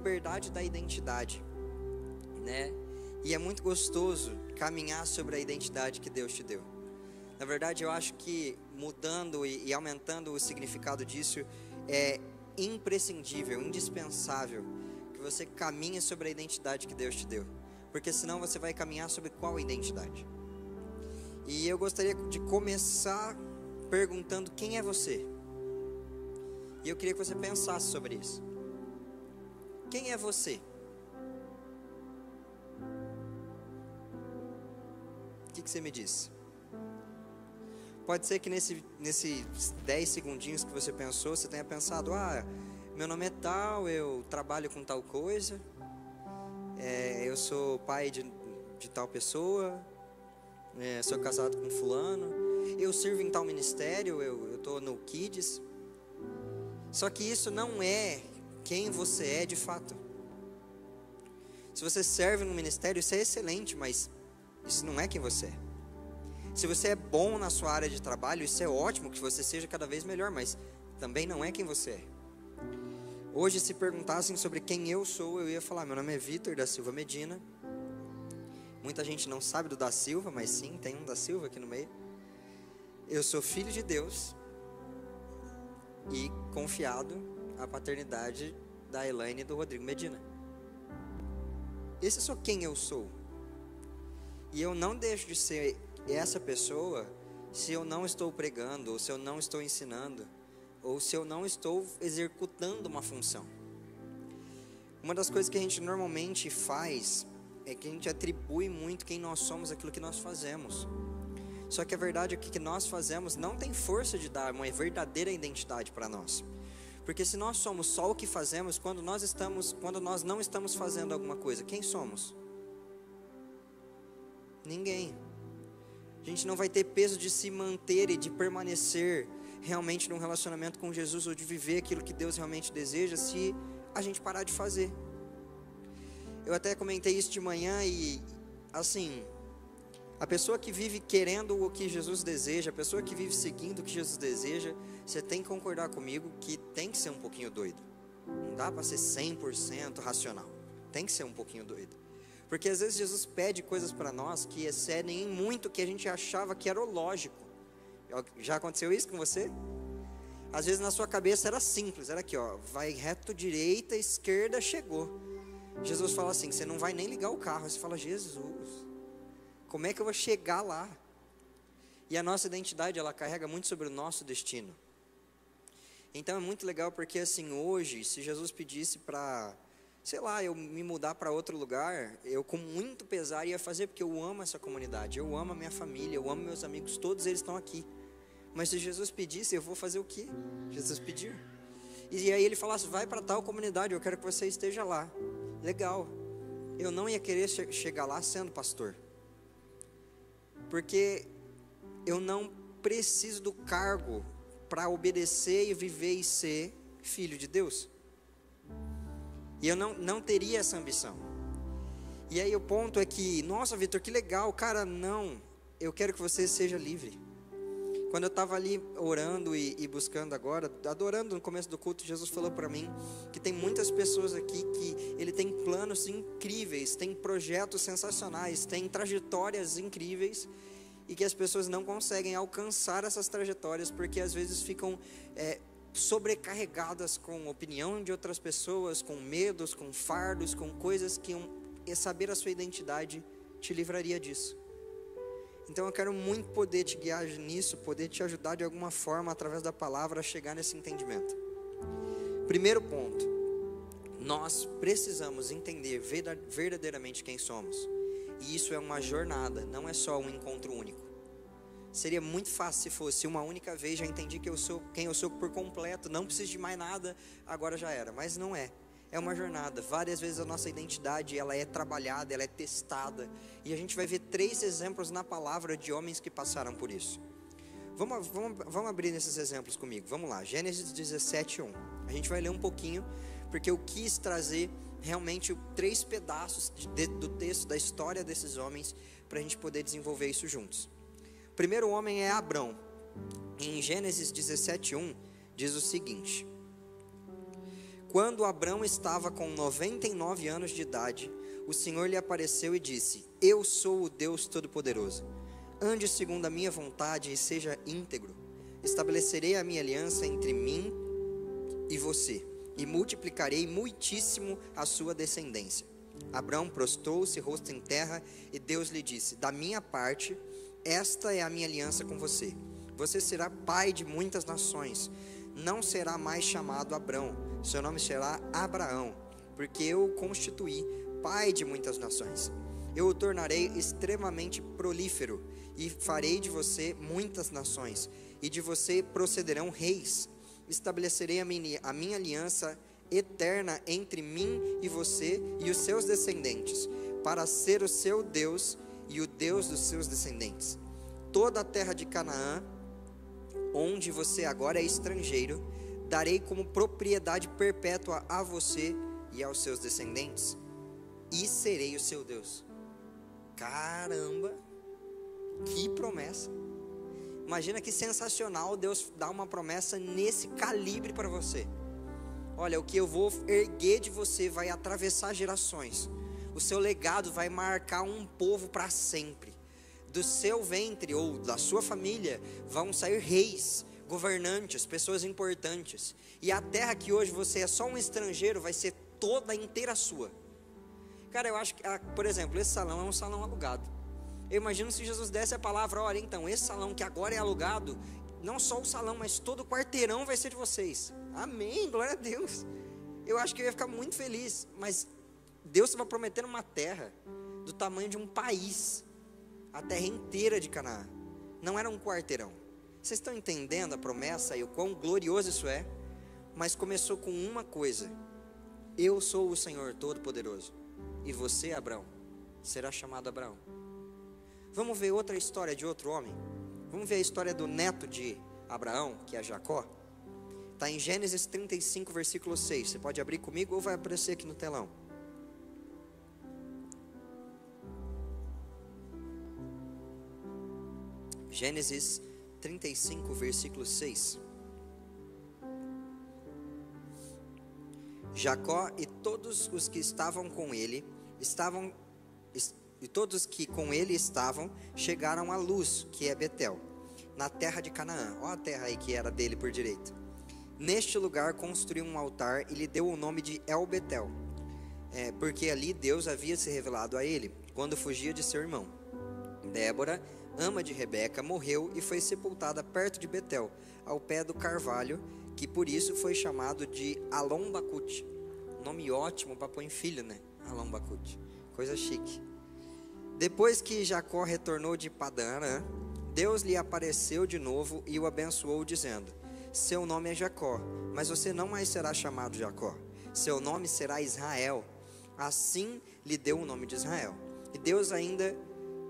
liberdade da identidade, né? E é muito gostoso caminhar sobre a identidade que Deus te deu. Na verdade, eu acho que mudando e, e aumentando o significado disso é imprescindível, indispensável que você caminhe sobre a identidade que Deus te deu, porque senão você vai caminhar sobre qual identidade? E eu gostaria de começar perguntando quem é você. E eu queria que você pensasse sobre isso. Quem é você? O que, que você me disse? Pode ser que nesse, nesses 10 segundinhos que você pensou, você tenha pensado: ah, meu nome é tal, eu trabalho com tal coisa, é, eu sou pai de, de tal pessoa, é, sou casado com fulano, eu sirvo em tal ministério, eu estou no Kids. Só que isso não é quem você é de fato. Se você serve no ministério, isso é excelente, mas isso não é quem você é. Se você é bom na sua área de trabalho, isso é ótimo que você seja cada vez melhor, mas também não é quem você é. Hoje, se perguntassem sobre quem eu sou, eu ia falar: meu nome é Vitor da Silva Medina. Muita gente não sabe do da Silva, mas sim, tem um da Silva aqui no meio. Eu sou filho de Deus e confiado à paternidade da Elaine e do Rodrigo Medina. Esse é só quem eu sou. E eu não deixo de ser essa pessoa se eu não estou pregando, ou se eu não estou ensinando, ou se eu não estou executando uma função. Uma das coisas que a gente normalmente faz é que a gente atribui muito quem nós somos aquilo que nós fazemos. Só que a verdade é que o que nós fazemos não tem força de dar uma verdadeira identidade para nós. Porque se nós somos só o que fazemos quando nós estamos, quando nós não estamos fazendo alguma coisa, quem somos? Ninguém. A gente não vai ter peso de se manter e de permanecer realmente num relacionamento com Jesus ou de viver aquilo que Deus realmente deseja se a gente parar de fazer. Eu até comentei isso de manhã e assim, a pessoa que vive querendo o que Jesus deseja, a pessoa que vive seguindo o que Jesus deseja, você tem que concordar comigo que tem que ser um pouquinho doido. Não dá para ser 100% racional. Tem que ser um pouquinho doido. Porque às vezes Jesus pede coisas para nós que excedem em muito o que a gente achava que era o lógico. Já aconteceu isso com você? Às vezes na sua cabeça era simples, era aqui, ó, vai reto direita, esquerda, chegou. Jesus fala assim, você não vai nem ligar o carro. Você fala, Jesus, como é que eu vou chegar lá? E a nossa identidade, ela carrega muito sobre o nosso destino. Então é muito legal porque assim, hoje, se Jesus pedisse para, sei lá, eu me mudar para outro lugar, eu com muito pesar ia fazer porque eu amo essa comunidade, eu amo a minha família, eu amo meus amigos, todos eles estão aqui. Mas se Jesus pedisse, eu vou fazer o que? Jesus pediu. E aí ele falasse, vai para tal comunidade, eu quero que você esteja lá. Legal. Eu não ia querer che chegar lá sendo pastor. Porque eu não preciso do cargo para obedecer e viver e ser filho de Deus. E eu não, não teria essa ambição. E aí o ponto é que, nossa, Vitor, que legal, cara, não. Eu quero que você seja livre. Quando eu estava ali orando e, e, buscando agora, adorando no começo do culto, Jesus falou para mim que tem muitas pessoas aqui que ele tem planos incríveis, tem projetos sensacionais, tem trajetórias incríveis e que as pessoas não conseguem alcançar essas trajetórias porque às vezes ficam é, sobrecarregadas com opinião de outras pessoas, com medos, com fardos, com coisas que um, saber a sua identidade te livraria disso. Então eu quero muito poder te guiar nisso, poder te ajudar de alguma forma através da palavra a chegar nesse entendimento. Primeiro ponto, nós precisamos entender verdadeiramente quem somos. E isso é uma jornada, não é só um encontro único. Seria muito fácil se fosse uma única vez, já entendi que eu sou quem eu sou por completo, não preciso de mais nada, agora já era. Mas não é é uma jornada. Várias vezes a nossa identidade ela é trabalhada, ela é testada. E a gente vai ver três exemplos na palavra de homens que passaram por isso. Vamos, vamos, vamos abrir nesses exemplos comigo. Vamos lá, Gênesis 17, 1. A gente vai ler um pouquinho, porque eu quis trazer realmente três pedaços de, do texto, da história desses homens, para a gente poder desenvolver isso juntos. O primeiro homem é Abrão. Em Gênesis 17, 1, diz o seguinte. Quando Abrão estava com 99 anos de idade, o Senhor lhe apareceu e disse: Eu sou o Deus Todo-Poderoso. Ande segundo a minha vontade e seja íntegro. Estabelecerei a minha aliança entre mim e você, e multiplicarei muitíssimo a sua descendência. Abraão prostou-se, rosto em terra, e Deus lhe disse: Da minha parte, esta é a minha aliança com você. Você será pai de muitas nações. Não será mais chamado Abrão, seu nome será Abraão, porque eu o constituí pai de muitas nações. Eu o tornarei extremamente prolífero e farei de você muitas nações, e de você procederão reis. Estabelecerei a minha, a minha aliança eterna entre mim e você e os seus descendentes, para ser o seu Deus e o Deus dos seus descendentes. Toda a terra de Canaã, onde você agora é estrangeiro, darei como propriedade perpétua a você e aos seus descendentes, e serei o seu Deus. Caramba, que promessa! Imagina que sensacional Deus dar uma promessa nesse calibre para você. Olha, o que eu vou erguer de você vai atravessar gerações o seu legado vai marcar um povo para sempre. Do seu ventre ou da sua família vão sair reis, governantes, pessoas importantes. E a terra que hoje você é só um estrangeiro vai ser toda inteira sua. Cara, eu acho que, ah, por exemplo, esse salão é um salão alugado. Eu imagino se Jesus desse a palavra, olha, então, esse salão que agora é alugado, não só o salão, mas todo o quarteirão vai ser de vocês. Amém, glória a Deus. Eu acho que eu ia ficar muito feliz, mas Deus estava prometendo uma terra do tamanho de um país, a terra inteira de Canaã. Não era um quarteirão. Vocês estão entendendo a promessa e o quão glorioso isso é? Mas começou com uma coisa: Eu sou o Senhor Todo-Poderoso, e você, Abraão, será chamado Abraão. Vamos ver outra história de outro homem? Vamos ver a história do neto de Abraão, que é Jacó? Está em Gênesis 35, versículo 6. Você pode abrir comigo ou vai aparecer aqui no telão? Gênesis 35, versículo 6. Jacó e todos os que estavam com ele estavam e todos que com ele estavam chegaram à luz, que é Betel, na terra de Canaã. Olha a terra aí que era dele por direito. Neste lugar construiu um altar e lhe deu o nome de El Betel, é, porque ali Deus havia se revelado a ele quando fugia de seu irmão. Débora ama de Rebeca, morreu e foi sepultada perto de Betel, ao pé do carvalho, que por isso foi chamado de Alon Bacute. Nome ótimo para pôr em filho, né? Alon Bacute. Coisa chique. Depois que Jacó retornou de Padana, Deus lhe apareceu de novo e o abençoou, dizendo: Seu nome é Jacó, mas você não mais será chamado Jacó. Seu nome será Israel. Assim lhe deu o nome de Israel. E Deus ainda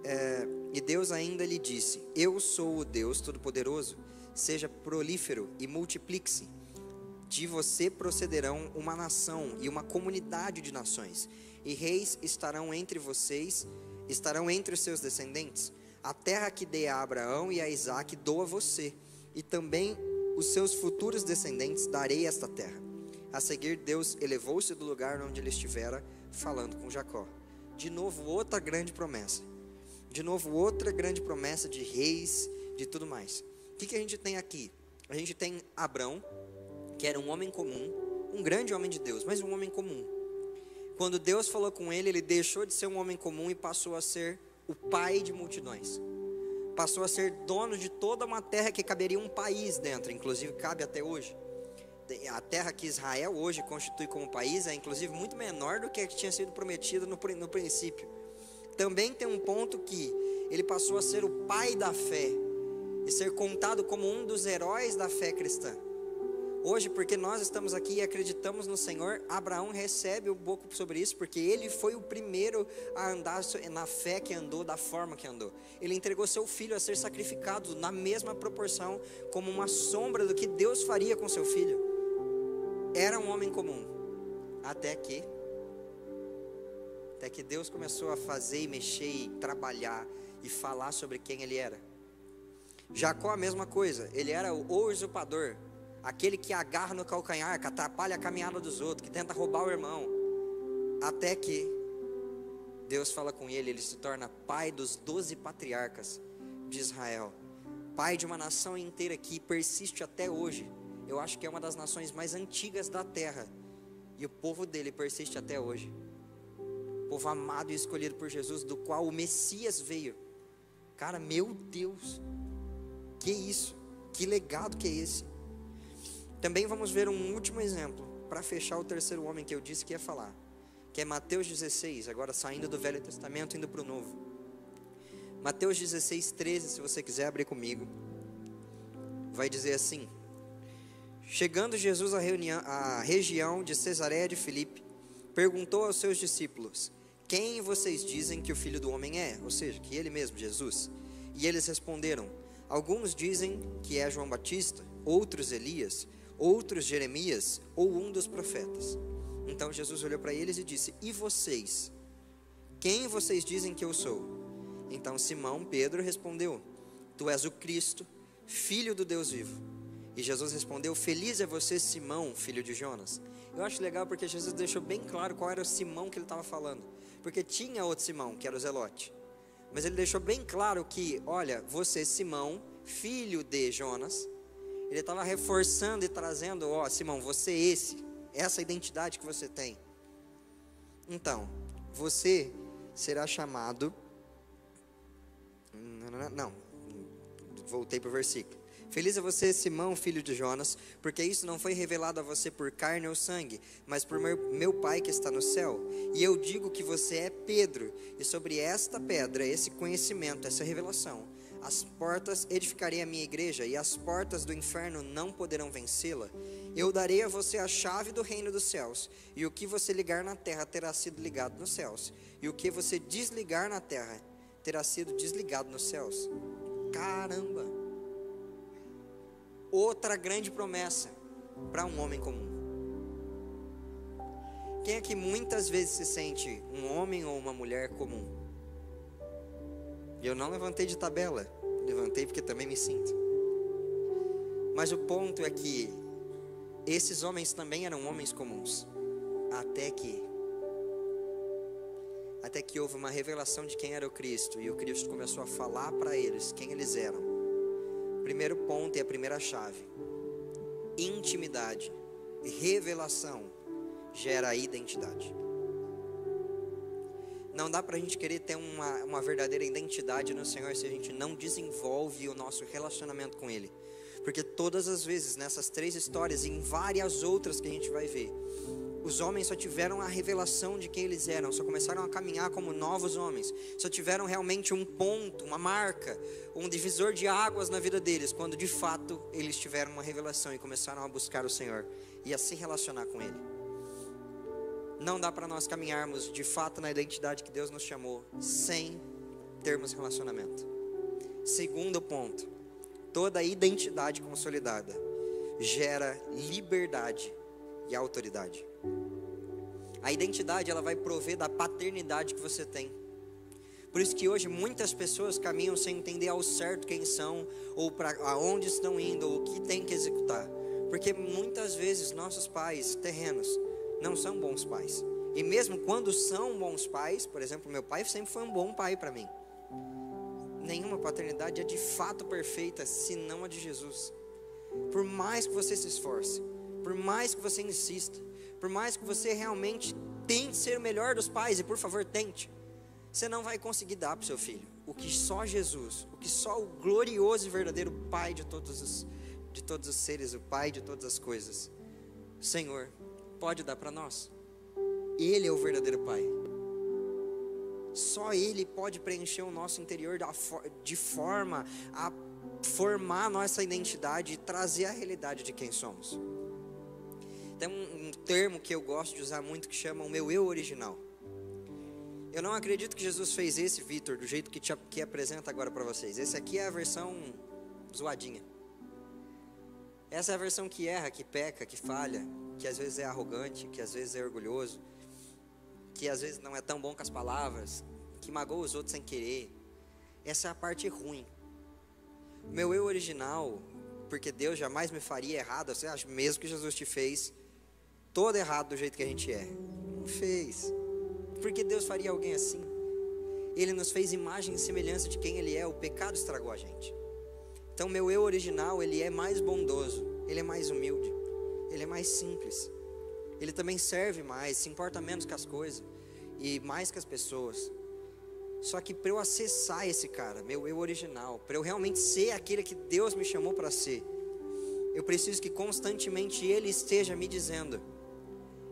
é, e Deus ainda lhe disse: Eu sou o Deus Todo-Poderoso, seja prolífero e multiplique-se. De você procederão uma nação e uma comunidade de nações, e reis estarão entre vocês, estarão entre os seus descendentes. A terra que dei a Abraão e a Isaac dou a você, e também os seus futuros descendentes darei esta terra. A seguir, Deus elevou-se do lugar onde ele estivera, falando com Jacó. De novo, outra grande promessa de novo, outra grande promessa de reis, de tudo mais. O que, que a gente tem aqui? A gente tem Abrão, que era um homem comum, um grande homem de Deus, mas um homem comum. Quando Deus falou com ele, ele deixou de ser um homem comum e passou a ser o pai de multidões. Passou a ser dono de toda uma terra que caberia um país dentro, inclusive cabe até hoje. A terra que Israel hoje constitui como país é inclusive muito menor do que a que tinha sido prometida no, no princípio também tem um ponto que ele passou a ser o pai da fé e ser contado como um dos heróis da fé cristã. Hoje, porque nós estamos aqui e acreditamos no Senhor, Abraão recebe um pouco sobre isso, porque ele foi o primeiro a andar na fé que andou, da forma que andou. Ele entregou seu filho a ser sacrificado na mesma proporção, como uma sombra do que Deus faria com seu filho. Era um homem comum, até que até que Deus começou a fazer e mexer e trabalhar e falar sobre quem ele era. Jacó a mesma coisa, ele era o usurpador. aquele que agarra no calcanhar, que atrapalha a caminhada dos outros, que tenta roubar o irmão, até que Deus fala com ele, ele se torna pai dos doze patriarcas de Israel, pai de uma nação inteira que persiste até hoje. Eu acho que é uma das nações mais antigas da terra, e o povo dele persiste até hoje. Povo amado e escolhido por Jesus, do qual o Messias veio. Cara, meu Deus, que isso, que legado que é esse. Também vamos ver um último exemplo para fechar o terceiro homem que eu disse que ia falar, que é Mateus 16, agora saindo do Velho Testamento indo para o Novo. Mateus 16, 13, se você quiser abrir comigo, vai dizer assim: Chegando Jesus à, reunião, à região de Cesareia de Filipe, perguntou aos seus discípulos: Quem vocês dizem que o filho do homem é? Ou seja, que ele mesmo, Jesus. E eles responderam: Alguns dizem que é João Batista, outros Elias outros Jeremias ou um dos profetas. Então Jesus olhou para eles e disse: E vocês? Quem vocês dizem que eu sou? Então Simão Pedro respondeu: Tu és o Cristo, filho do Deus vivo. E Jesus respondeu: Feliz é você, Simão, filho de Jonas. Eu acho legal porque Jesus deixou bem claro qual era o Simão que ele estava falando. Porque tinha outro Simão, que era o Zelote. Mas ele deixou bem claro que, olha, você, Simão, filho de Jonas, ele estava reforçando e trazendo, ó, Simão, você é esse, essa identidade que você tem. Então, você será chamado. Não, voltei para o versículo. Feliz é você, Simão, filho de Jonas, porque isso não foi revelado a você por carne ou sangue, mas por meu, Pai que está no céu. E eu digo que você é Pedro, e sobre esta pedra, esse conhecimento, essa revelação, as portas edificarei a minha igreja e as portas do inferno não poderão vencê-la. Eu darei a você a chave do reino dos céus, e o que você ligar na terra terá sido ligado nos céus, e o que você desligar na terra terá sido desligado nos céus. Caramba! Outra grande promessa para um homem comum. Quem é que muitas vezes se sente um homem ou uma mulher comum? Eu não levantei de tabela, levantei porque também me sinto. Mas o ponto é que esses homens também eram homens comuns, até que até que houve uma revelação de quem era o Cristo e o Cristo começou a falar para eles quem eles eram. Primeiro ponto e a primeira chave: intimidade, revelação gera identidade. Não dá para a gente querer ter uma, uma verdadeira identidade no Senhor se a gente não desenvolve o nosso relacionamento com Ele. Porque todas as vezes, nessas três histórias e em várias outras que a gente vai ver, os homens só tiveram a revelação de quem eles eram, só começaram a caminhar como novos homens, só tiveram realmente um ponto, uma marca, um divisor de águas na vida deles, quando de fato eles tiveram uma revelação e começaram a buscar o Senhor e a se relacionar com Ele não dá para nós caminharmos de fato na identidade que Deus nos chamou sem termos relacionamento. Segundo ponto, toda identidade consolidada gera liberdade e autoridade. A identidade ela vai prover da paternidade que você tem. Por isso que hoje muitas pessoas caminham sem entender ao certo quem são ou para aonde estão indo ou o que tem que executar. Porque muitas vezes nossos pais terrenos não são bons pais. E mesmo quando são bons pais, por exemplo, meu pai sempre foi um bom pai para mim. Nenhuma paternidade é de fato perfeita se não a de Jesus. Por mais que você se esforce, por mais que você insista, por mais que você realmente tente ser o melhor dos pais, e por favor tente, você não vai conseguir dar para o seu filho o que só Jesus, o que só o glorioso e verdadeiro Pai de todos os, de todos os seres, o Pai de todas as coisas, Senhor, pode dar para nós. Ele é o verdadeiro Pai. Só Ele pode preencher o nosso interior de forma a formar nossa identidade e trazer a realidade de quem somos. Tem um, um termo que eu gosto de usar muito que chama o meu eu original. Eu não acredito que Jesus fez esse, Vitor, do jeito que, te, que apresenta agora para vocês. Esse aqui é a versão zoadinha. Essa é a versão que erra, que peca, que falha, que às vezes é arrogante, que às vezes é orgulhoso, que às vezes não é tão bom com as palavras, que magoa os outros sem querer. Essa é a parte ruim. Meu eu original, porque Deus jamais me faria errado. Você acha mesmo que Jesus te fez todo errado do jeito que a gente é? Não fez. Porque Deus faria alguém assim? Ele nos fez imagem e semelhança de quem Ele é. O pecado estragou a gente. Então, meu eu original, ele é mais bondoso, ele é mais humilde, ele é mais simples. Ele também serve mais, se importa menos com as coisas e mais com as pessoas. Só que para eu acessar esse cara, meu eu original, para eu realmente ser aquele que Deus me chamou para ser, eu preciso que constantemente Ele esteja me dizendo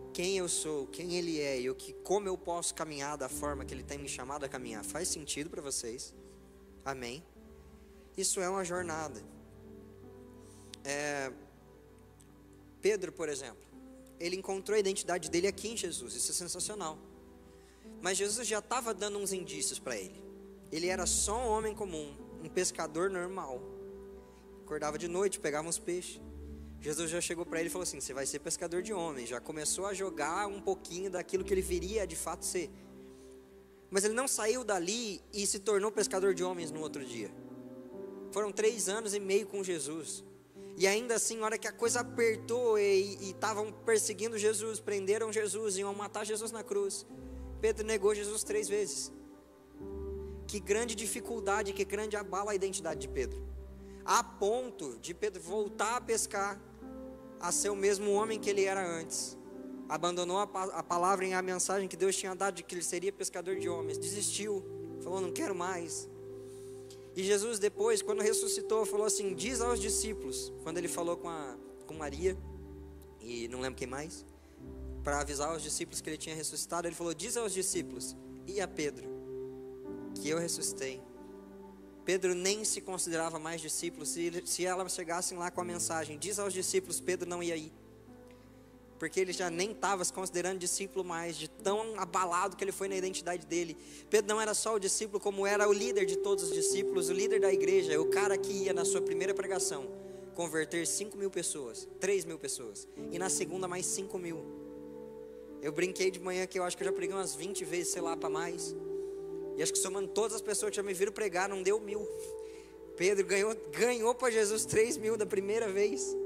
quem eu sou, quem Ele é e o que, como eu posso caminhar da forma que Ele tem me chamado a caminhar. Faz sentido para vocês? Amém? Isso é uma jornada. É, Pedro, por exemplo, ele encontrou a identidade dele aqui em Jesus. Isso é sensacional. Mas Jesus já estava dando uns indícios para ele. Ele era só um homem comum, um pescador normal. Acordava de noite, pegava uns peixes. Jesus já chegou para ele e falou assim: Você vai ser pescador de homens. Já começou a jogar um pouquinho daquilo que ele viria de fato ser. Mas ele não saiu dali e se tornou pescador de homens no outro dia. Foram três anos e meio com Jesus. E ainda assim, na hora que a coisa apertou e estavam perseguindo Jesus, prenderam Jesus, iam matar Jesus na cruz. Pedro negou Jesus três vezes. Que grande dificuldade, que grande abala a identidade de Pedro. A ponto de Pedro voltar a pescar, a ser o mesmo homem que ele era antes. Abandonou a, a palavra e a mensagem que Deus tinha dado de que ele seria pescador de homens. Desistiu. Falou: Não quero mais. E Jesus, depois, quando ressuscitou, falou assim: Diz aos discípulos, quando ele falou com, a, com Maria, e não lembro quem mais, para avisar aos discípulos que ele tinha ressuscitado, ele falou: Diz aos discípulos e a Pedro que eu ressuscitei. Pedro nem se considerava mais discípulo. Se, se elas chegassem lá com a mensagem, diz aos discípulos, Pedro não ia ir. Porque ele já nem estava se considerando discípulo mais, de tão abalado que ele foi na identidade dele. Pedro não era só o discípulo, como era o líder de todos os discípulos, o líder da igreja, o cara que ia na sua primeira pregação converter 5 mil pessoas, 3 mil pessoas, e na segunda mais 5 mil. Eu brinquei de manhã que eu acho que eu já preguei umas 20 vezes, sei lá, para mais. E acho que somando todas as pessoas que já me viram pregar, não deu mil. Pedro ganhou, ganhou para Jesus 3 mil da primeira vez.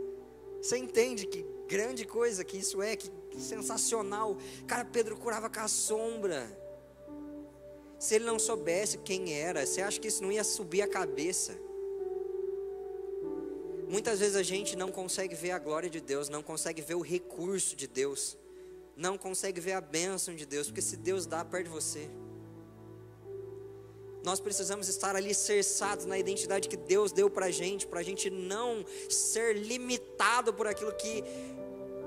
Você entende que grande coisa que isso é, que, que sensacional. Cara, Pedro curava com a sombra. Se ele não soubesse quem era, você acha que isso não ia subir a cabeça? Muitas vezes a gente não consegue ver a glória de Deus, não consegue ver o recurso de Deus não consegue ver a bênção de Deus, porque se Deus dá, perde você. Nós precisamos estar ali cerçados na identidade que Deus deu para a gente, para a gente não ser limitado por aquilo que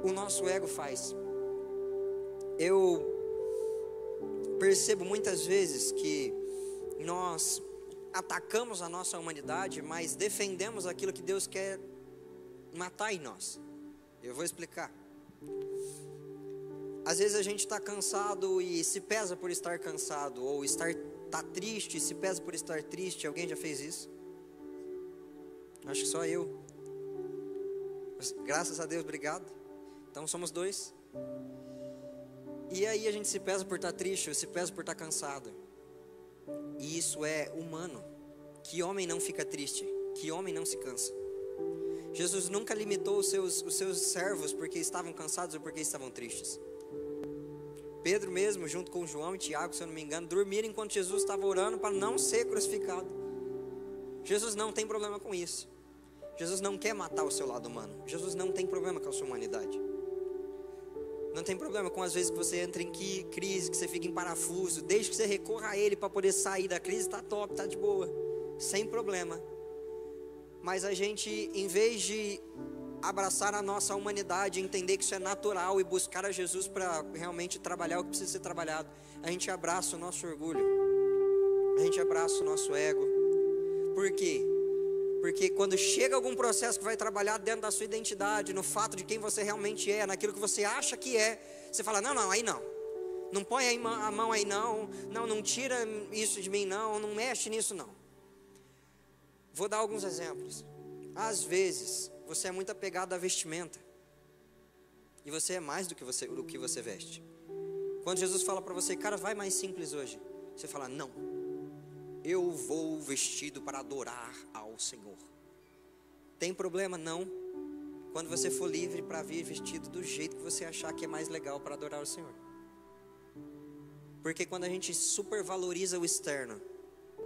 o nosso ego faz. Eu percebo muitas vezes que nós atacamos a nossa humanidade, mas defendemos aquilo que Deus quer matar em nós. Eu vou explicar. Às vezes a gente está cansado e se pesa por estar cansado, ou estar tá triste se pesa por estar triste. Alguém já fez isso? Acho que só eu. Mas, graças a Deus, obrigado. Então somos dois. E aí a gente se pesa por estar triste, ou se pesa por estar cansado. E isso é humano. Que homem não fica triste? Que homem não se cansa? Jesus nunca limitou os seus, os seus servos porque estavam cansados ou porque estavam tristes. Pedro mesmo, junto com João e Tiago, se eu não me engano, dormiram enquanto Jesus estava orando para não ser crucificado. Jesus não tem problema com isso. Jesus não quer matar o seu lado humano. Jesus não tem problema com a sua humanidade. Não tem problema com as vezes que você entra em crise, que você fica em parafuso. Desde que você recorra a Ele para poder sair da crise, está top, está de boa. Sem problema. Mas a gente, em vez de abraçar a nossa humanidade, entender que isso é natural e buscar a Jesus para realmente trabalhar o que precisa ser trabalhado. A gente abraça o nosso orgulho, a gente abraça o nosso ego. Por quê? Porque quando chega algum processo que vai trabalhar dentro da sua identidade, no fato de quem você realmente é, naquilo que você acha que é, você fala: não, não, aí não. Não põe a mão aí não. Não, não tira isso de mim não. Não mexe nisso não. Vou dar alguns exemplos. Às vezes, você é muito apegado à vestimenta. E você é mais do que você, do que você veste. Quando Jesus fala para você, cara, vai mais simples hoje. Você fala, não. Eu vou vestido para adorar ao Senhor. Tem problema? Não. Quando você for livre para vir vestido do jeito que você achar que é mais legal para adorar o Senhor. Porque quando a gente supervaloriza o externo,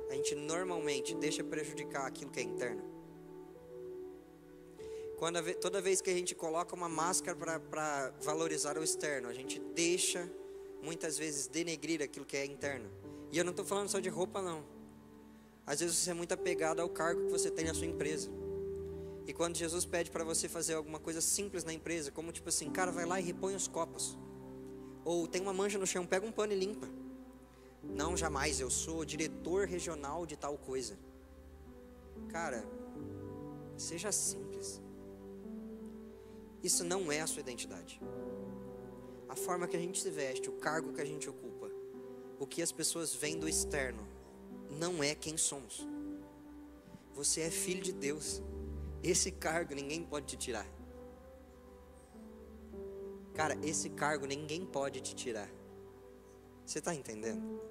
a gente normalmente deixa prejudicar aquilo que é interno. Quando, toda vez que a gente coloca uma máscara para valorizar o externo, a gente deixa muitas vezes denegrir aquilo que é interno. E eu não estou falando só de roupa, não. Às vezes você é muito apegado ao cargo que você tem na sua empresa. E quando Jesus pede para você fazer alguma coisa simples na empresa, como tipo assim, cara, vai lá e repõe os copos. Ou tem uma mancha no chão, pega um pano e limpa. Não, jamais, eu sou diretor regional de tal coisa. Cara, seja simples. Isso não é a sua identidade. A forma que a gente se veste, o cargo que a gente ocupa, o que as pessoas veem do externo, não é quem somos. Você é filho de Deus. Esse cargo ninguém pode te tirar. Cara, esse cargo ninguém pode te tirar. Você está entendendo?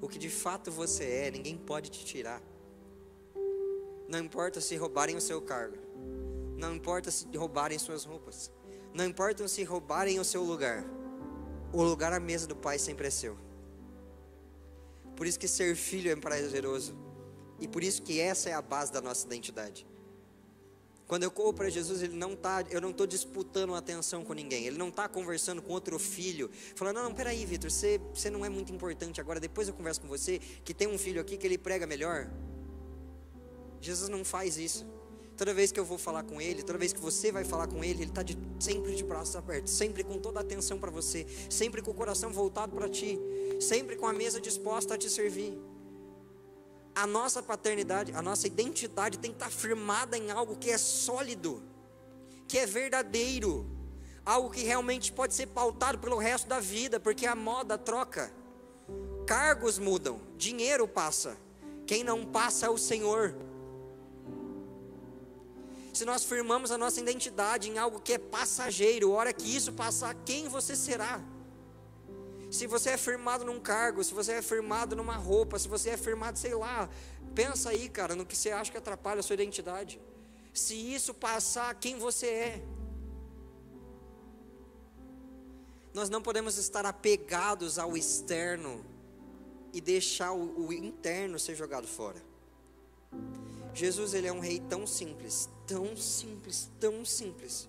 O que de fato você é, ninguém pode te tirar. Não importa se roubarem o seu cargo. Não importa se roubarem suas roupas. Não importa se roubarem o seu lugar. O lugar à mesa do Pai sempre é seu. Por isso que ser filho é prazeroso. E por isso que essa é a base da nossa identidade. Quando eu corro para Jesus, ele não tá, eu não estou disputando atenção com ninguém. Ele não está conversando com outro filho, falando: não, não peraí, Vitor, você, você não é muito importante agora. Depois eu converso com você que tem um filho aqui que ele prega melhor. Jesus não faz isso. Toda vez que eu vou falar com ele, toda vez que você vai falar com ele, ele está sempre de braços abertos, sempre com toda a atenção para você, sempre com o coração voltado para ti, sempre com a mesa disposta a te servir a nossa paternidade, a nossa identidade tem que estar firmada em algo que é sólido, que é verdadeiro, algo que realmente pode ser pautado pelo resto da vida, porque a moda troca, cargos mudam, dinheiro passa, quem não passa é o Senhor. Se nós firmamos a nossa identidade em algo que é passageiro, hora que isso passar, quem você será? Se você é firmado num cargo, se você é firmado numa roupa, se você é firmado, sei lá, pensa aí, cara, no que você acha que atrapalha a sua identidade. Se isso passar, quem você é? Nós não podemos estar apegados ao externo e deixar o, o interno ser jogado fora. Jesus ele é um rei tão simples, tão simples, tão simples,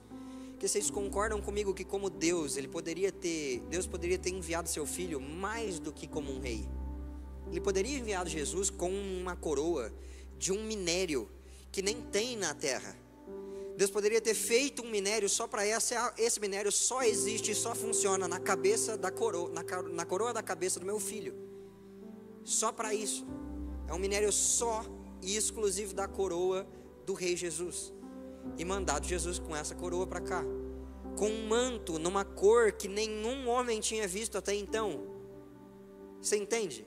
porque vocês concordam comigo que como Deus, ele poderia ter, Deus poderia ter enviado seu filho mais do que como um rei. Ele poderia enviar Jesus com uma coroa de um minério que nem tem na terra. Deus poderia ter feito um minério só para essa, esse minério só existe e só funciona na cabeça da coroa, na coroa da cabeça do meu filho. Só para isso. É um minério só e exclusivo da coroa do rei Jesus e mandado Jesus com essa coroa para cá, com um manto numa cor que nenhum homem tinha visto até então. Você entende?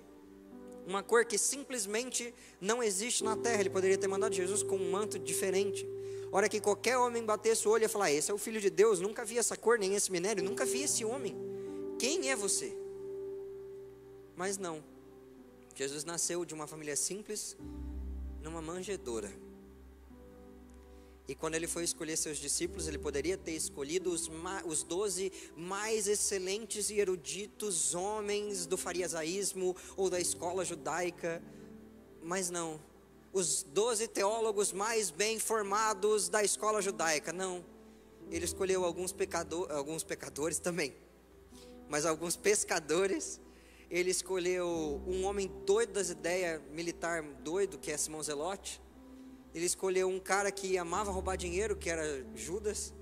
Uma cor que simplesmente não existe na terra. Ele poderia ter mandado Jesus com um manto diferente. Hora que qualquer homem batesse o olho e falar: Esse é o filho de Deus, nunca vi essa cor, nem esse minério, nunca vi esse homem. Quem é você? Mas não. Jesus nasceu de uma família simples, numa manjedoura. E quando ele foi escolher seus discípulos, ele poderia ter escolhido os, doze mais excelentes e eruditos homens do farisaísmo ou da escola judaica, mas não. Os doze teólogos mais bem formados da escola judaica, não. Ele escolheu alguns, pecador, alguns pecadores também, mas alguns pescadores. Ele escolheu um homem doido das ideias, militar doido, que é Simão Zelote ele escolheu um cara que amava roubar dinheiro, que era Judas.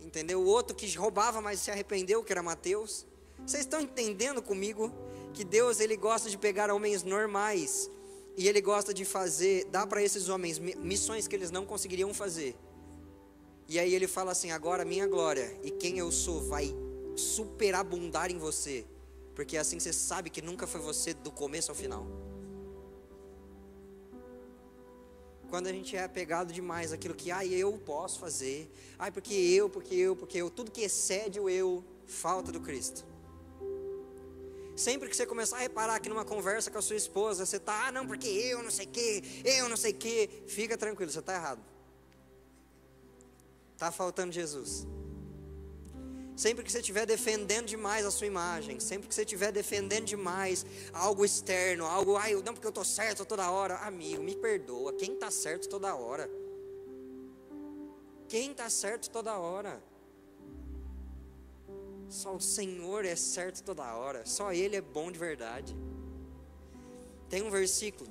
Entendeu? O outro que roubava, mas se arrependeu, que era Mateus. Vocês estão entendendo comigo que Deus ele gosta de pegar homens normais e ele gosta de fazer, dar para esses homens missões que eles não conseguiriam fazer. E aí ele fala assim: agora minha glória e quem eu sou vai superabundar em você, porque assim você sabe que nunca foi você do começo ao final. quando a gente é apegado demais àquilo que, ah, eu posso fazer, ah, porque eu, porque eu, porque eu, tudo que excede o eu, falta do Cristo. Sempre que você começar a reparar que numa conversa com a sua esposa, você está, ah, não, porque eu não sei o que, eu não sei o que, fica tranquilo, você está errado. Tá faltando Jesus. Sempre que você estiver defendendo demais a sua imagem, sempre que você estiver defendendo demais algo externo, algo, ai, não porque eu estou certo toda hora, amigo, me perdoa. Quem está certo toda hora? Quem está certo toda hora? Só o Senhor é certo toda hora, só Ele é bom de verdade. Tem um versículo,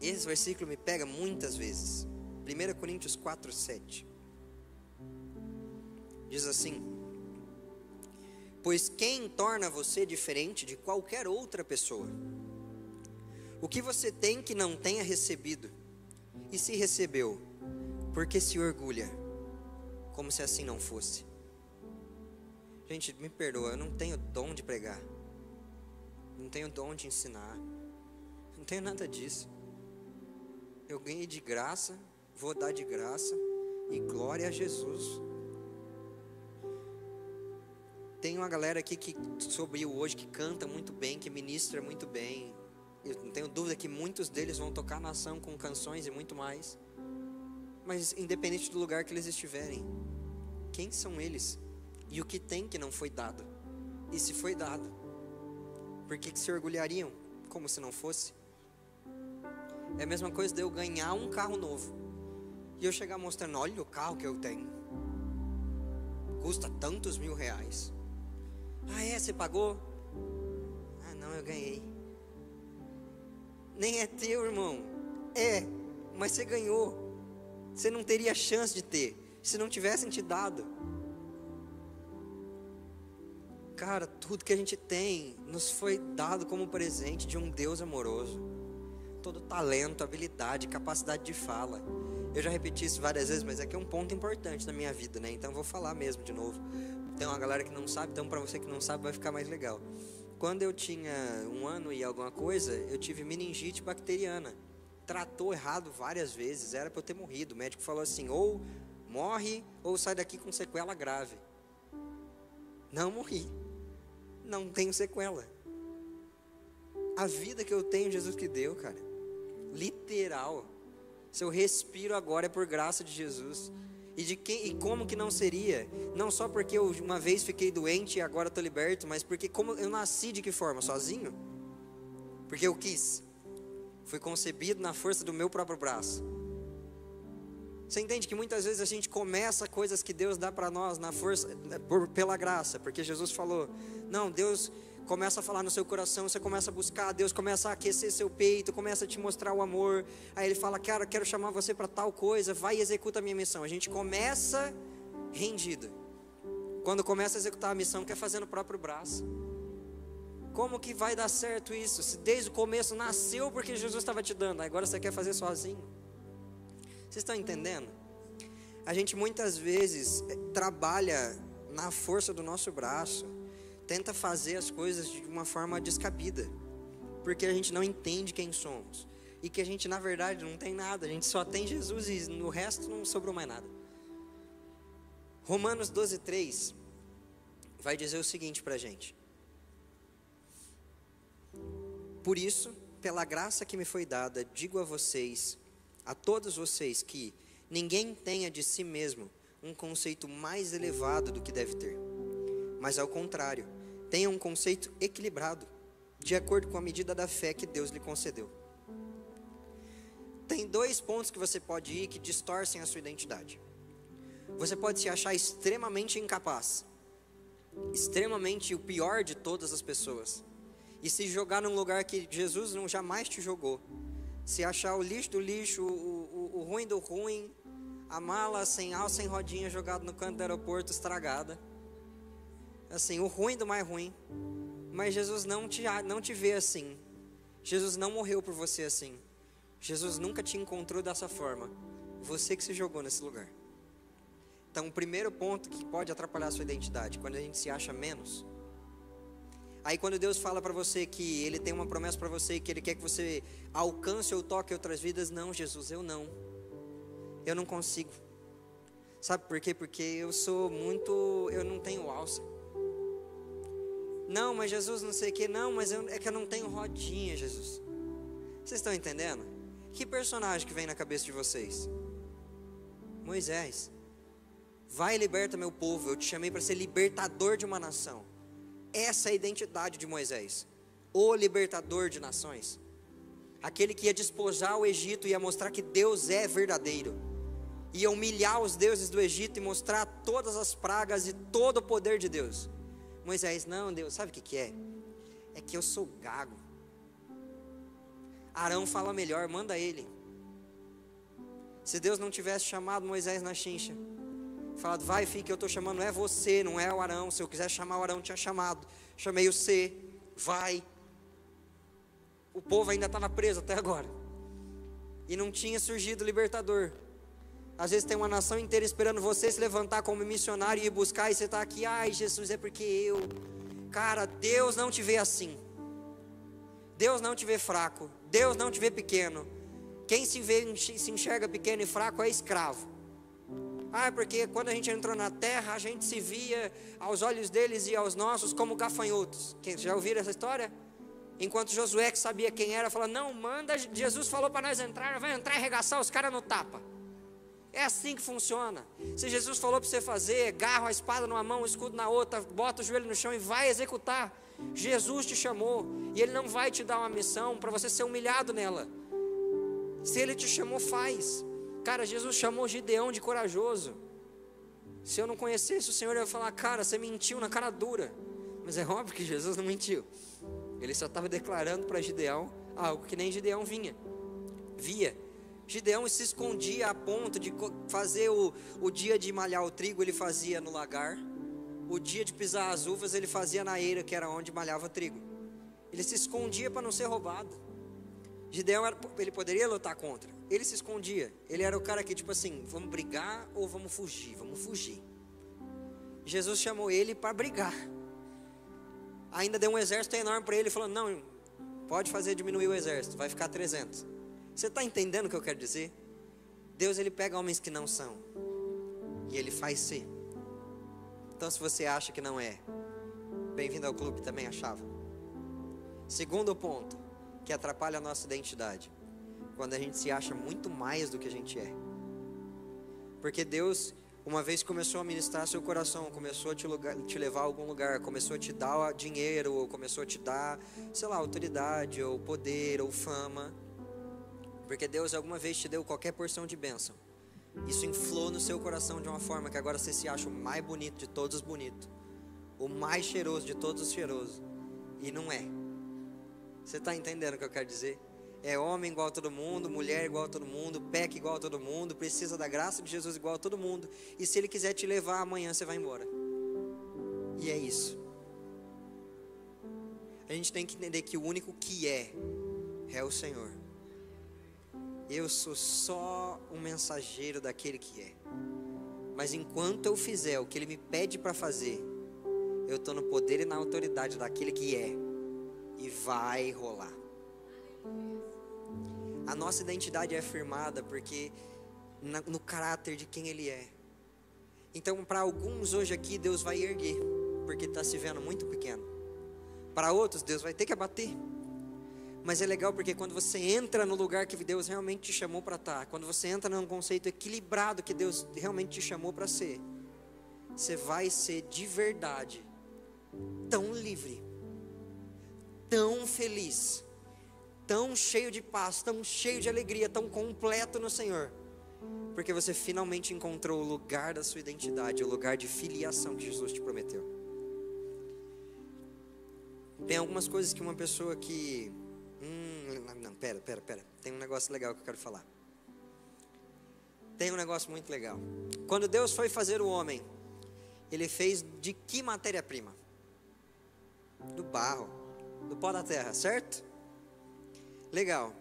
esse versículo me pega muitas vezes, 1 Coríntios 4, 7. Diz assim: Pois quem torna você diferente de qualquer outra pessoa? O que você tem que não tenha recebido? E se recebeu, por que se orgulha? Como se assim não fosse. Gente, me perdoa, eu não tenho dom de pregar. Não tenho dom de ensinar. Não tenho nada disso. Eu ganhei de graça, vou dar de graça. E glória a Jesus. Tem uma galera aqui que subiu hoje que canta muito bem, que ministra muito bem. Eu não tenho dúvida que muitos deles vão tocar na ação com canções e muito mais. Mas independente do lugar que eles estiverem, quem são eles? E o que tem que não foi dado? E se foi dado, por que, que se orgulhariam como se não fosse? É a mesma coisa de eu ganhar um carro novo e eu chegar mostrando: olha o carro que eu tenho, custa tantos mil reais. Ah, é? Você pagou? Ah, não, eu ganhei. Nem é teu, irmão. É, mas você ganhou. Você não teria chance de ter se não tivessem te dado. Cara, tudo que a gente tem nos foi dado como presente de um Deus amoroso. Todo talento, habilidade, capacidade de fala. Eu já repeti isso várias vezes, mas é que é um ponto importante na minha vida, né? Então eu vou falar mesmo de novo. Tem uma galera que não sabe, então para você que não sabe vai ficar mais legal. Quando eu tinha um ano e alguma coisa, eu tive meningite bacteriana. Tratou errado várias vezes, era para eu ter morrido. O médico falou assim: ou morre ou sai daqui com sequela grave. Não morri não tenho sequela. A vida que eu tenho, Jesus que deu, cara. Literal. Se eu respiro agora é por graça de Jesus. E de quem e como que não seria? Não só porque eu uma vez fiquei doente e agora estou liberto, mas porque como eu nasci de que forma? Sozinho? Porque eu quis. Fui concebido na força do meu próprio braço. Você entende que muitas vezes a gente começa coisas que Deus dá para nós na força, por, pela graça, porque Jesus falou: não, Deus começa a falar no seu coração, você começa a buscar, Deus começa a aquecer seu peito, começa a te mostrar o amor. Aí ele fala: Cara, quero chamar você para tal coisa, vai e executa a minha missão. A gente começa rendido. Quando começa a executar a missão, quer fazer no próprio braço. Como que vai dar certo isso? Se desde o começo nasceu porque Jesus estava te dando, agora você quer fazer sozinho. Vocês estão entendendo? A gente muitas vezes eh, trabalha na força do nosso braço, tenta fazer as coisas de uma forma descabida, porque a gente não entende quem somos. E que a gente na verdade não tem nada, a gente só tem Jesus e no resto não sobrou mais nada. Romanos 12, 3 vai dizer o seguinte para gente: Por isso, pela graça que me foi dada, digo a vocês a todos vocês que ninguém tenha de si mesmo um conceito mais elevado do que deve ter, mas ao contrário, tenha um conceito equilibrado, de acordo com a medida da fé que Deus lhe concedeu. Tem dois pontos que você pode ir que distorcem a sua identidade. Você pode se achar extremamente incapaz, extremamente o pior de todas as pessoas, e se jogar num lugar que Jesus não jamais te jogou se achar o lixo do lixo, o, o, o ruim do ruim, a mala sem alça, sem rodinha jogada no canto do aeroporto estragada. Assim, o ruim do mais ruim. Mas Jesus não te, não te vê assim. Jesus não morreu por você assim. Jesus nunca te encontrou dessa forma. Você que se jogou nesse lugar. Então, o primeiro ponto que pode atrapalhar a sua identidade, quando a gente se acha menos, Aí quando Deus fala para você que Ele tem uma promessa para você que Ele quer que você alcance ou toque outras vidas, não, Jesus, eu não. Eu não consigo. Sabe por quê? Porque eu sou muito, eu não tenho alça. Não, mas Jesus não sei o que, não, mas eu, é que eu não tenho rodinha, Jesus. Vocês estão entendendo? Que personagem que vem na cabeça de vocês? Moisés. Vai e liberta meu povo. Eu te chamei para ser libertador de uma nação. Essa é a identidade de Moisés, o libertador de nações. Aquele que ia despojar o Egito e ia mostrar que Deus é verdadeiro. Ia humilhar os deuses do Egito e mostrar todas as pragas e todo o poder de Deus. Moisés, não, Deus, sabe o que, que é? É que eu sou gago. Arão fala melhor, manda ele. Se Deus não tivesse chamado Moisés na chincha, falado, vai, que eu estou chamando, é você, não é o Arão. Se eu quiser chamar o Arão, tinha chamado. Chamei o C, vai. O povo ainda estava preso até agora. E não tinha surgido libertador. Às vezes tem uma nação inteira esperando você se levantar como missionário e ir buscar, e você está aqui, ai Jesus, é porque eu. Cara, Deus não te vê assim. Deus não te vê fraco. Deus não te vê pequeno. Quem se vê se enxerga pequeno e fraco é escravo. Ah, é porque quando a gente entrou na terra, a gente se via aos olhos deles e aos nossos como gafanhotos. Já ouviram essa história? Enquanto Josué, que sabia quem era, falou: Não, manda, Jesus falou para nós entrar, vai entrar e arregaçar os caras no tapa. É assim que funciona. Se Jesus falou para você fazer, agarra a espada numa mão, o escudo na outra, bota o joelho no chão e vai executar. Jesus te chamou e Ele não vai te dar uma missão para você ser humilhado nela. Se Ele te chamou, faz. Cara, Jesus chamou Gideão de corajoso. Se eu não conhecesse o Senhor, eu ia falar, cara, você mentiu na cara dura. Mas é óbvio que Jesus não mentiu. Ele só estava declarando para Gideão algo que nem Gideão vinha. Via. Gideão se escondia a ponto de fazer o, o dia de malhar o trigo, ele fazia no lagar. O dia de pisar as uvas, ele fazia na eira, que era onde malhava o trigo. Ele se escondia para não ser roubado. Gideão, ele poderia lutar contra. Ele se escondia. Ele era o cara que, tipo assim, vamos brigar ou vamos fugir? Vamos fugir. Jesus chamou ele para brigar. Ainda deu um exército enorme para ele, falando: Não, pode fazer diminuir o exército, vai ficar 300. Você está entendendo o que eu quero dizer? Deus ele pega homens que não são e ele faz ser. Então, se você acha que não é, bem-vindo ao clube também achava. Segundo ponto, que atrapalha a nossa identidade. Quando a gente se acha muito mais do que a gente é. Porque Deus, uma vez começou a ministrar seu coração, começou a te, lugar, te levar a algum lugar, começou a te dar dinheiro, ou começou a te dar, sei lá, autoridade, ou poder, ou fama. Porque Deus alguma vez te deu qualquer porção de bênção. Isso inflou no seu coração de uma forma que agora você se acha o mais bonito de todos os bonitos, o mais cheiroso de todos os cheirosos. E não é. Você está entendendo o que eu quero dizer? É homem igual a todo mundo, mulher igual a todo mundo, peca igual a todo mundo, precisa da graça de Jesus igual a todo mundo. E se ele quiser te levar amanhã, você vai embora. E é isso. A gente tem que entender que o único que é, é o Senhor. Eu sou só um mensageiro daquele que é. Mas enquanto eu fizer o que ele me pede para fazer, eu estou no poder e na autoridade daquele que é e vai rolar. A nossa identidade é afirmada porque no caráter de quem Ele é. Então, para alguns hoje aqui, Deus vai erguer, porque está se vendo muito pequeno. Para outros, Deus vai ter que abater. Mas é legal porque quando você entra no lugar que Deus realmente te chamou para estar, tá, quando você entra num conceito equilibrado que Deus realmente te chamou para ser, você vai ser de verdade tão livre tão feliz, tão cheio de paz, tão cheio de alegria, tão completo no Senhor, porque você finalmente encontrou o lugar da sua identidade, o lugar de filiação que Jesus te prometeu. Tem algumas coisas que uma pessoa que. Hum, não, pera, pera, pera. Tem um negócio legal que eu quero falar. Tem um negócio muito legal. Quando Deus foi fazer o homem, Ele fez de que matéria-prima? Do barro do pó da terra, certo? Legal.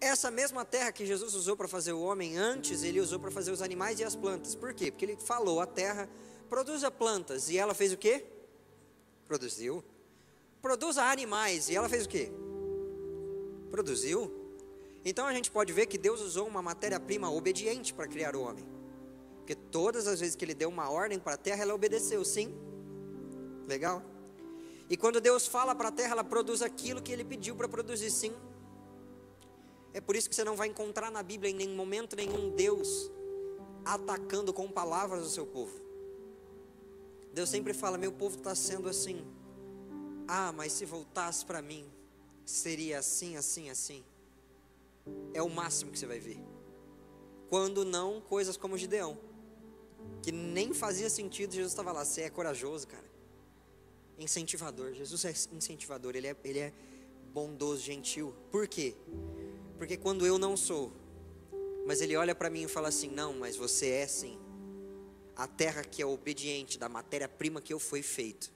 Essa mesma terra que Jesus usou para fazer o homem, antes ele usou para fazer os animais e as plantas. Por quê? Porque ele falou: a terra produza plantas. E ela fez o quê? Produziu. Produza animais. E ela fez o quê? Produziu. Então a gente pode ver que Deus usou uma matéria-prima obediente para criar o homem. Porque todas as vezes que ele deu uma ordem para a terra, ela obedeceu, sim? Legal? E quando Deus fala para a terra, ela produz aquilo que ele pediu para produzir, sim. É por isso que você não vai encontrar na Bíblia em nenhum momento nenhum Deus atacando com palavras o seu povo. Deus sempre fala: meu povo está sendo assim. Ah, mas se voltasse para mim, seria assim, assim, assim. É o máximo que você vai ver. Quando não, coisas como Gideão, que nem fazia sentido, Jesus estava lá. Você é corajoso, cara. Incentivador. Jesus é incentivador, ele é, ele é bondoso, gentil. Por quê? Porque quando eu não sou, mas ele olha para mim e fala assim: Não, mas você é sim. A terra que é obediente da matéria-prima que eu fui feito,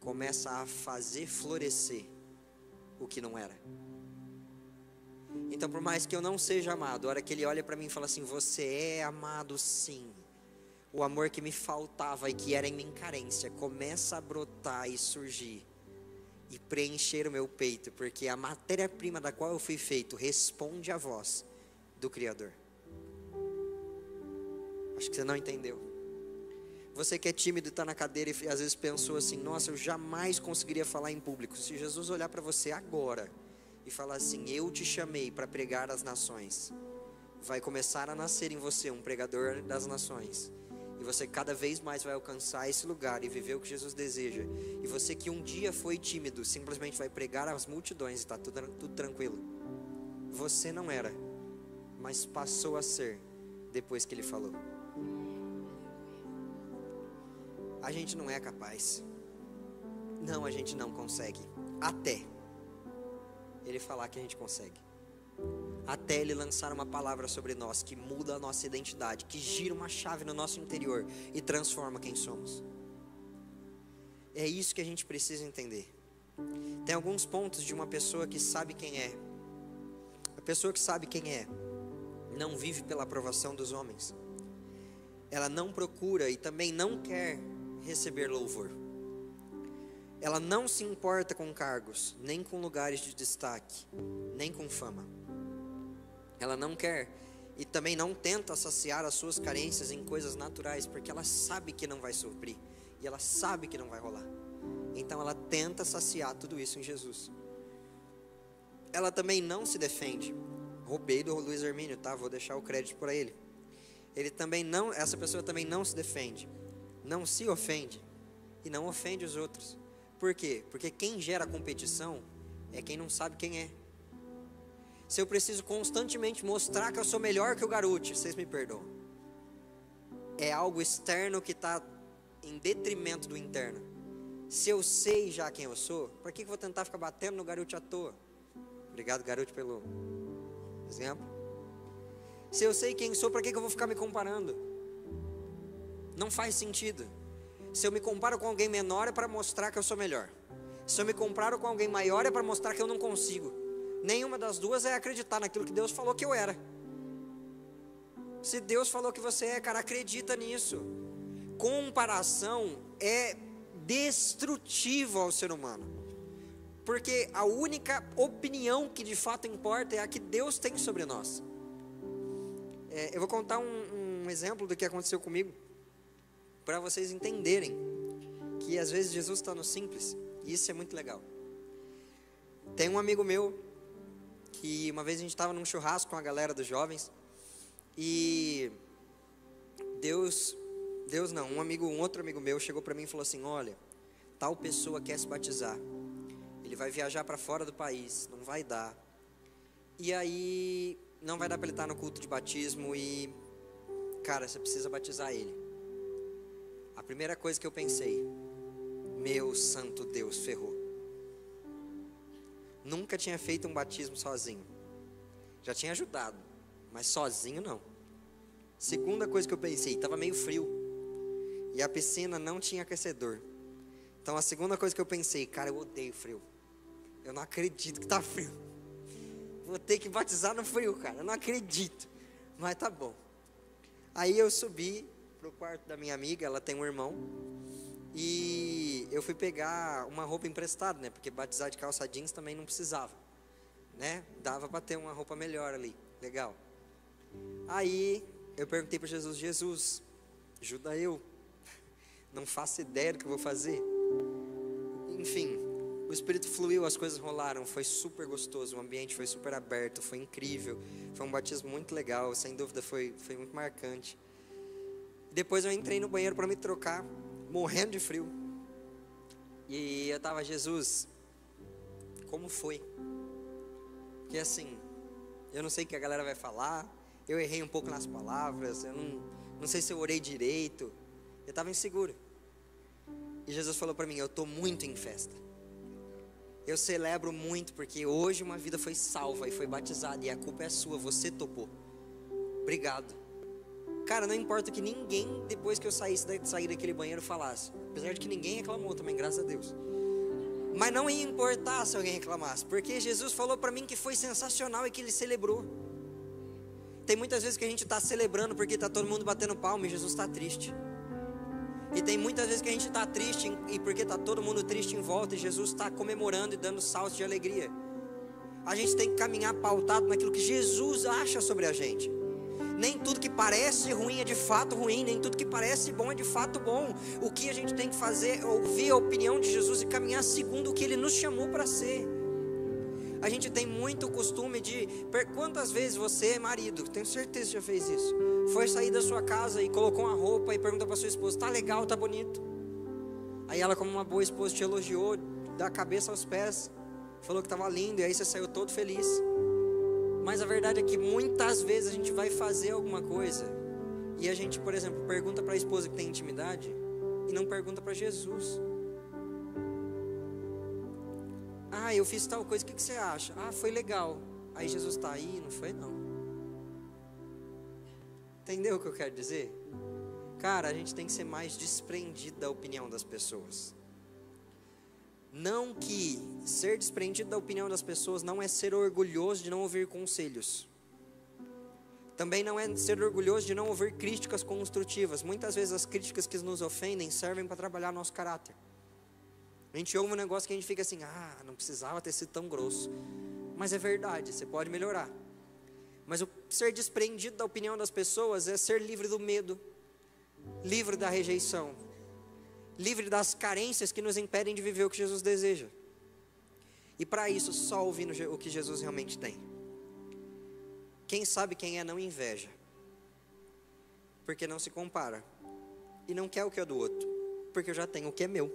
começa a fazer florescer o que não era. Então, por mais que eu não seja amado, a hora que ele olha para mim e fala assim: Você é amado sim. O amor que me faltava e que era em minha carência começa a brotar e surgir e preencher o meu peito, porque a matéria-prima da qual eu fui feito responde à voz do Criador. Acho que você não entendeu. Você que é tímido e está na cadeira e às vezes pensou assim: nossa, eu jamais conseguiria falar em público. Se Jesus olhar para você agora e falar assim: eu te chamei para pregar às nações, vai começar a nascer em você um pregador das nações. E você cada vez mais vai alcançar esse lugar e viver o que Jesus deseja. E você que um dia foi tímido, simplesmente vai pregar às multidões e está tudo, tudo tranquilo. Você não era, mas passou a ser depois que ele falou. A gente não é capaz. Não, a gente não consegue. Até ele falar que a gente consegue até Ele lançar uma palavra sobre nós que muda a nossa identidade, que gira uma chave no nosso interior e transforma quem somos. É isso que a gente precisa entender. Tem alguns pontos de uma pessoa que sabe quem é. A pessoa que sabe quem é não vive pela aprovação dos homens. Ela não procura e também não quer receber louvor. Ela não se importa com cargos, nem com lugares de destaque, nem com fama. Ela não quer e também não tenta saciar as suas carências em coisas naturais, porque ela sabe que não vai suprir e ela sabe que não vai rolar. Então ela tenta saciar tudo isso em Jesus. Ela também não se defende. Roubei do Luiz Hermínio, tá? Vou deixar o crédito para ele. Ele também não, essa pessoa também não se defende, não se ofende e não ofende os outros. Por quê? Porque quem gera competição é quem não sabe quem é se eu preciso constantemente mostrar que eu sou melhor que o garoto, vocês me perdoam. É algo externo que está em detrimento do interno. Se eu sei já quem eu sou, por que, eu vou tentar ficar batendo no garoto à toa? Obrigado, garoto, pelo exemplo. Se eu sei quem sou, que, que eu vou ficar me comparando? Não faz sentido. Se eu me comparo com alguém menor, é para mostrar que eu sou melhor. Se eu me comparo com alguém maior, é para mostrar que eu não consigo. Nenhuma das duas é acreditar naquilo que Deus falou que eu era. Se Deus falou que você é, cara, acredita nisso. Comparação é destrutiva ao ser humano. Porque a única opinião que de fato importa é a que Deus tem sobre nós. É, eu vou contar um, um exemplo do que aconteceu comigo, para vocês entenderem que às vezes Jesus está no simples, e isso é muito legal. Tem um amigo meu que uma vez a gente estava num churrasco com a galera dos jovens e Deus, Deus não, um amigo, um outro amigo meu chegou para mim e falou assim: "Olha, tal pessoa quer se batizar. Ele vai viajar para fora do país, não vai dar. E aí não vai dar para ele estar no culto de batismo e cara, você precisa batizar ele. A primeira coisa que eu pensei, meu santo Deus, ferrou. Nunca tinha feito um batismo sozinho. Já tinha ajudado, mas sozinho não. Segunda coisa que eu pensei, estava meio frio. E a piscina não tinha aquecedor. Então a segunda coisa que eu pensei, cara, eu odeio frio. Eu não acredito que está frio. Vou ter que batizar no frio, cara. Eu não acredito. Mas tá bom. Aí eu subi pro quarto da minha amiga, ela tem um irmão. E eu fui pegar uma roupa emprestada, né? Porque batizar de calça jeans também não precisava, né? Dava para ter uma roupa melhor ali, legal. Aí eu perguntei para Jesus: Jesus, ajuda eu. Não faço ideia do que eu vou fazer. Enfim, o Espírito fluiu, as coisas rolaram, foi super gostoso, o ambiente foi super aberto, foi incrível. Foi um batismo muito legal, sem dúvida foi, foi muito marcante. Depois eu entrei no banheiro para me trocar morrendo de frio. E eu tava, Jesus, como foi? Porque assim, eu não sei o que a galera vai falar, eu errei um pouco nas palavras, eu não, não sei se eu orei direito, eu estava inseguro. E Jesus falou para mim: Eu estou muito em festa. Eu celebro muito porque hoje uma vida foi salva e foi batizada e a culpa é sua, você topou. Obrigado. Cara, não importa que ninguém, depois que eu saísse sair daquele banheiro, falasse. Apesar de que ninguém reclamou também, graças a Deus. Mas não ia importar se alguém reclamasse, porque Jesus falou para mim que foi sensacional e que ele celebrou. Tem muitas vezes que a gente está celebrando porque está todo mundo batendo palma e Jesus está triste. E tem muitas vezes que a gente está triste e porque está todo mundo triste em volta e Jesus está comemorando e dando saltos de alegria. A gente tem que caminhar pautado naquilo que Jesus acha sobre a gente. Nem tudo que parece ruim é de fato ruim, nem tudo que parece bom é de fato bom. O que a gente tem que fazer é ouvir a opinião de Jesus e caminhar segundo o que ele nos chamou para ser. A gente tem muito costume de. Quantas vezes você, marido, tenho certeza que já fez isso, foi sair da sua casa e colocou uma roupa e perguntou para sua esposa: tá legal, tá bonito? Aí ela, como uma boa esposa, te elogiou da cabeça aos pés, falou que estava lindo, e aí você saiu todo feliz. Mas a verdade é que muitas vezes a gente vai fazer alguma coisa e a gente, por exemplo, pergunta para a esposa que tem intimidade e não pergunta para Jesus. Ah, eu fiz tal coisa, o que, que você acha? Ah, foi legal. Aí Jesus está aí, não foi não. Entendeu o que eu quero dizer? Cara, a gente tem que ser mais desprendido da opinião das pessoas. Não que ser desprendido da opinião das pessoas não é ser orgulhoso de não ouvir conselhos. Também não é ser orgulhoso de não ouvir críticas construtivas. Muitas vezes as críticas que nos ofendem servem para trabalhar nosso caráter. A gente ouve um negócio que a gente fica assim, ah, não precisava ter sido tão grosso. Mas é verdade, você pode melhorar. Mas o ser desprendido da opinião das pessoas é ser livre do medo, livre da rejeição, livre das carências que nos impedem de viver o que Jesus deseja. E para isso, só ouvindo o que Jesus realmente tem. Quem sabe quem é não inveja, porque não se compara, e não quer o que é do outro, porque eu já tenho o que é meu.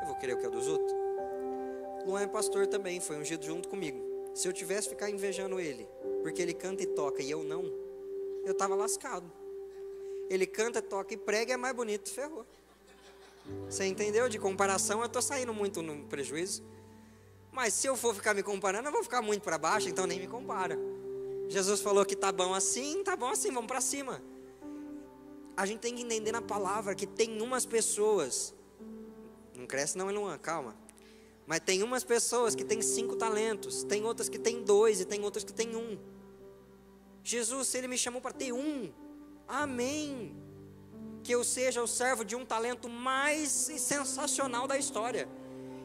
Eu vou querer o que é dos outros? Luan é pastor também, foi ungido junto comigo. Se eu tivesse ficar invejando ele, porque ele canta e toca e eu não, eu estava lascado. Ele canta, toca e prega é mais bonito, ferrou. Você entendeu? De comparação, eu estou saindo muito no prejuízo. Mas se eu for ficar me comparando, eu vou ficar muito para baixo, então nem me compara. Jesus falou que tá bom assim, tá bom assim, vamos para cima. A gente tem que entender na palavra que tem umas pessoas não cresce não, Eluan, calma. Mas tem umas pessoas que têm cinco talentos, tem outras que têm dois e tem outras que têm um. Jesus, Ele me chamou para ter um, amém. Que eu seja o servo de um talento mais sensacional da história.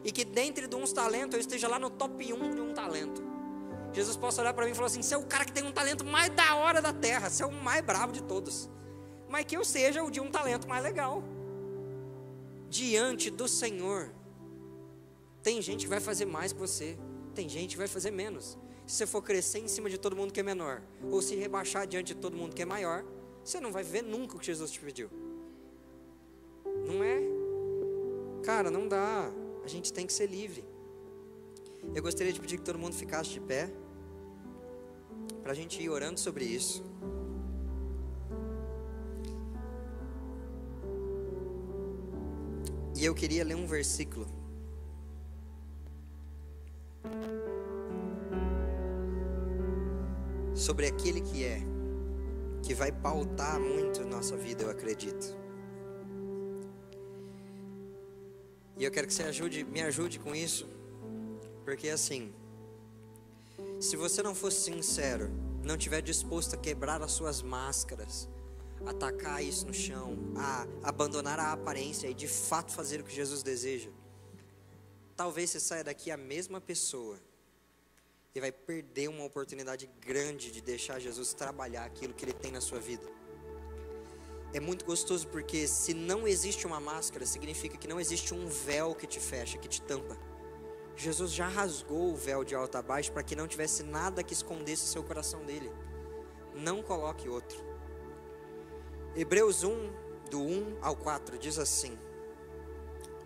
E que dentre de uns talentos eu esteja lá no top 1 de um talento. Jesus possa olhar para mim e falar assim: você é o cara que tem um talento mais da hora da terra, você é o mais bravo de todos. Mas que eu seja o de um talento mais legal diante do Senhor. Tem gente que vai fazer mais que você, tem gente que vai fazer menos. Se você for crescer em cima de todo mundo que é menor, ou se rebaixar diante de todo mundo que é maior, você não vai ver nunca o que Jesus te pediu. Não é? Cara, não dá. A gente tem que ser livre. Eu gostaria de pedir que todo mundo ficasse de pé, para a gente ir orando sobre isso. E eu queria ler um versículo. Sobre aquele que é, que vai pautar muito nossa vida, eu acredito. E eu quero que você ajude, me ajude com isso, porque assim, se você não fosse sincero, não tiver disposto a quebrar as suas máscaras, atacar isso no chão, a abandonar a aparência e de fato fazer o que Jesus deseja, talvez você saia daqui a mesma pessoa e vai perder uma oportunidade grande de deixar Jesus trabalhar aquilo que ele tem na sua vida. É muito gostoso porque se não existe uma máscara, significa que não existe um véu que te fecha, que te tampa. Jesus já rasgou o véu de alto a baixo para que não tivesse nada que escondesse o seu coração dele. Não coloque outro. Hebreus 1, do 1 ao 4, diz assim: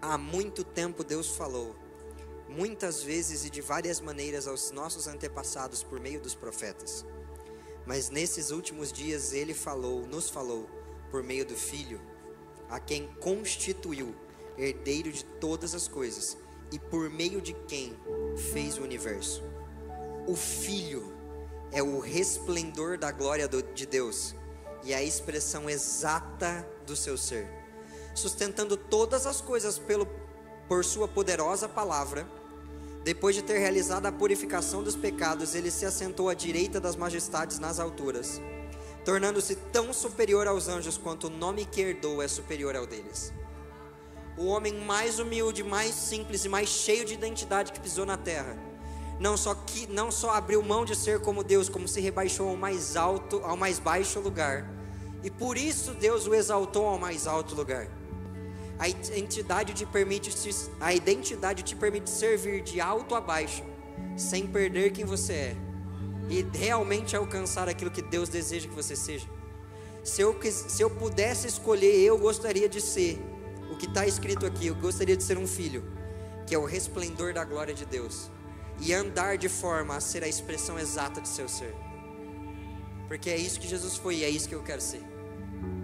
há muito tempo Deus falou, muitas vezes e de várias maneiras aos nossos antepassados por meio dos profetas. Mas nesses últimos dias ele falou, nos falou por meio do Filho, a quem constituiu herdeiro de todas as coisas e por meio de quem fez o universo. O Filho é o resplendor da glória de Deus e a expressão exata do seu ser, sustentando todas as coisas pelo, por sua poderosa palavra. Depois de ter realizado a purificação dos pecados, ele se assentou à direita das majestades nas alturas, tornando-se tão superior aos anjos quanto o nome que herdou é superior ao deles. O homem mais humilde, mais simples e mais cheio de identidade que pisou na terra não só que não só abriu mão de ser como Deus, como se rebaixou ao mais alto, ao mais baixo lugar. E por isso Deus o exaltou ao mais alto lugar. A identidade te permite a identidade te permite servir de alto a baixo, sem perder quem você é e realmente alcançar aquilo que Deus deseja que você seja. Se eu, se eu pudesse escolher, eu gostaria de ser o que está escrito aqui. Eu gostaria de ser um filho, que é o resplendor da glória de Deus e andar de forma a ser a expressão exata de seu ser. Porque é isso que Jesus foi e é isso que eu quero ser.